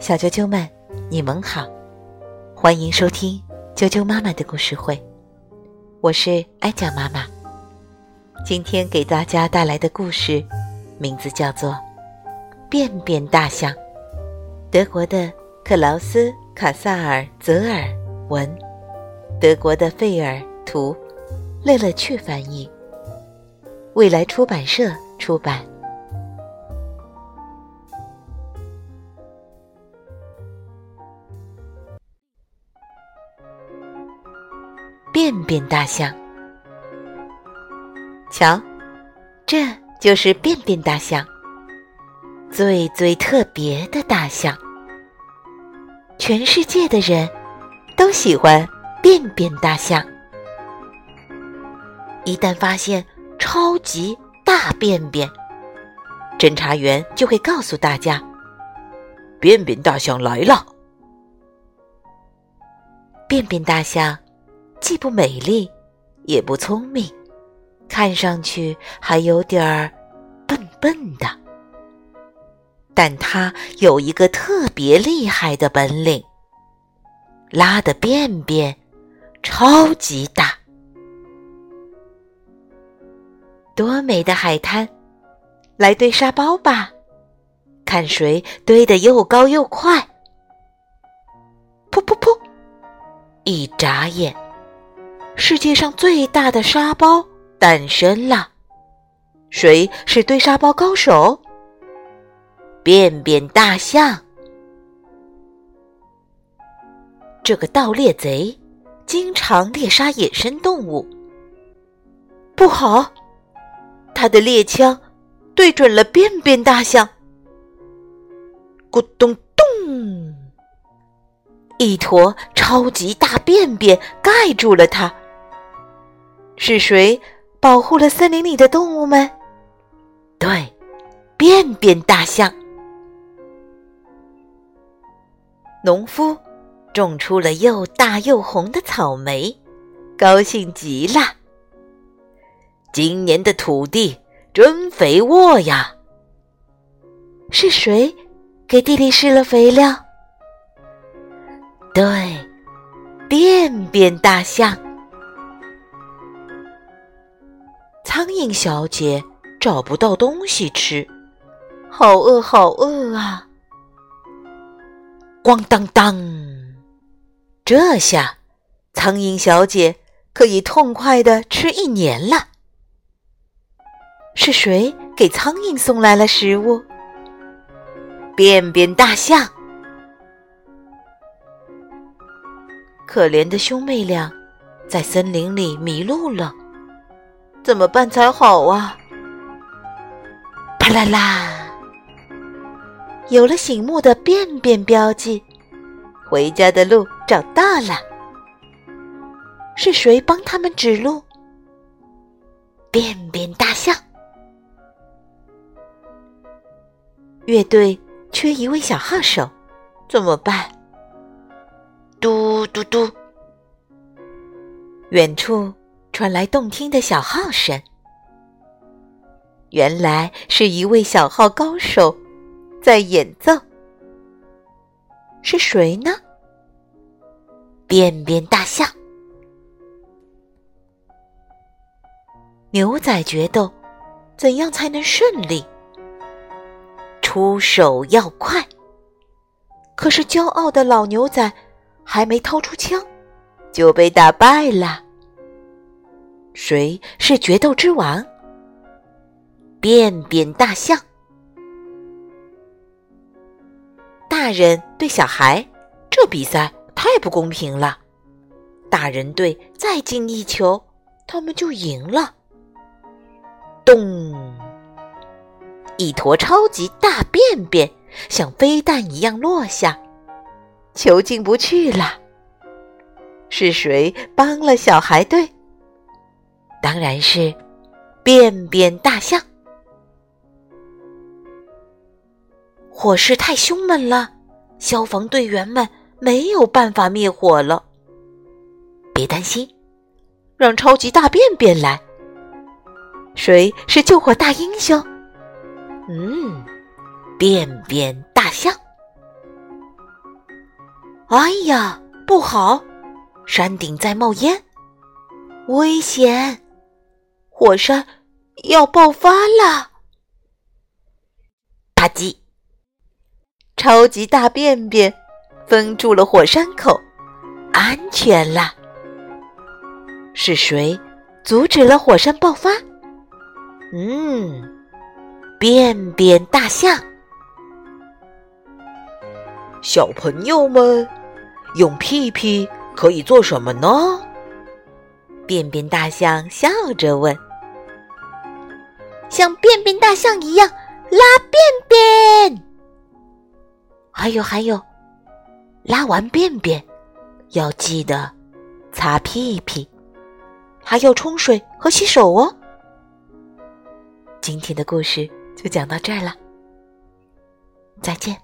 小啾啾们，你们好，欢迎收听啾啾妈妈的故事会，我是艾酱妈妈。今天给大家带来的故事名字叫做《便便大象》，德国的克劳斯·卡萨尔泽尔文，德国的费尔图，乐乐趣翻译，未来出版社出版。便便大象，瞧，这就是便便大象，最最特别的大象。全世界的人都喜欢便便大象。一旦发现超级大便便，侦查员就会告诉大家：“便便大象来了。”便便大象。既不美丽，也不聪明，看上去还有点儿笨笨的。但它有一个特别厉害的本领，拉的便便超级大。多美的海滩，来堆沙包吧，看谁堆得又高又快。噗噗噗，一眨眼。世界上最大的沙包诞生了，谁是堆沙包高手？便便大象。这个盗猎贼经常猎杀野生动物，不好，他的猎枪对准了便便大象。咕咚咚，一坨超级大便便盖住了它。是谁保护了森林里的动物们？对，便便大象。农夫种出了又大又红的草莓，高兴极了。今年的土地真肥沃呀！是谁给地里施了肥料？对，便便大象。苍蝇小姐找不到东西吃，好饿，好饿啊！咣当当，这下苍蝇小姐可以痛快的吃一年了。是谁给苍蝇送来了食物？便便大象。可怜的兄妹俩在森林里迷路了。怎么办才好啊？啪啦啦，有了醒目的便便标记，回家的路找到了。是谁帮他们指路？便便大象。乐队缺一位小号手，怎么办？嘟嘟嘟，远处。传来动听的小号声，原来是一位小号高手在演奏。是谁呢？便便大象。牛仔决斗，怎样才能顺利？出手要快。可是骄傲的老牛仔还没掏出枪，就被打败了。谁是决斗之王？便便大象。大人对小孩，这比赛太不公平了。大人队再进一球，他们就赢了。咚！一坨超级大便便像飞弹一样落下，球进不去了。是谁帮了小孩队？当然是便便大象。火势太凶猛了，消防队员们没有办法灭火了。别担心，让超级大便便来。谁是救火大英雄？嗯，便便大象。哎呀，不好！山顶在冒烟，危险！火山要爆发了！吧唧，超级大便便封住了火山口，安全了。是谁阻止了火山爆发？嗯，便便大象。小朋友们，用屁屁可以做什么呢？便便大象笑着问。像便便大象一样拉便便。还有还有，拉完便便要记得擦屁屁，还要冲水和洗手哦。今天的故事就讲到这儿了，再见。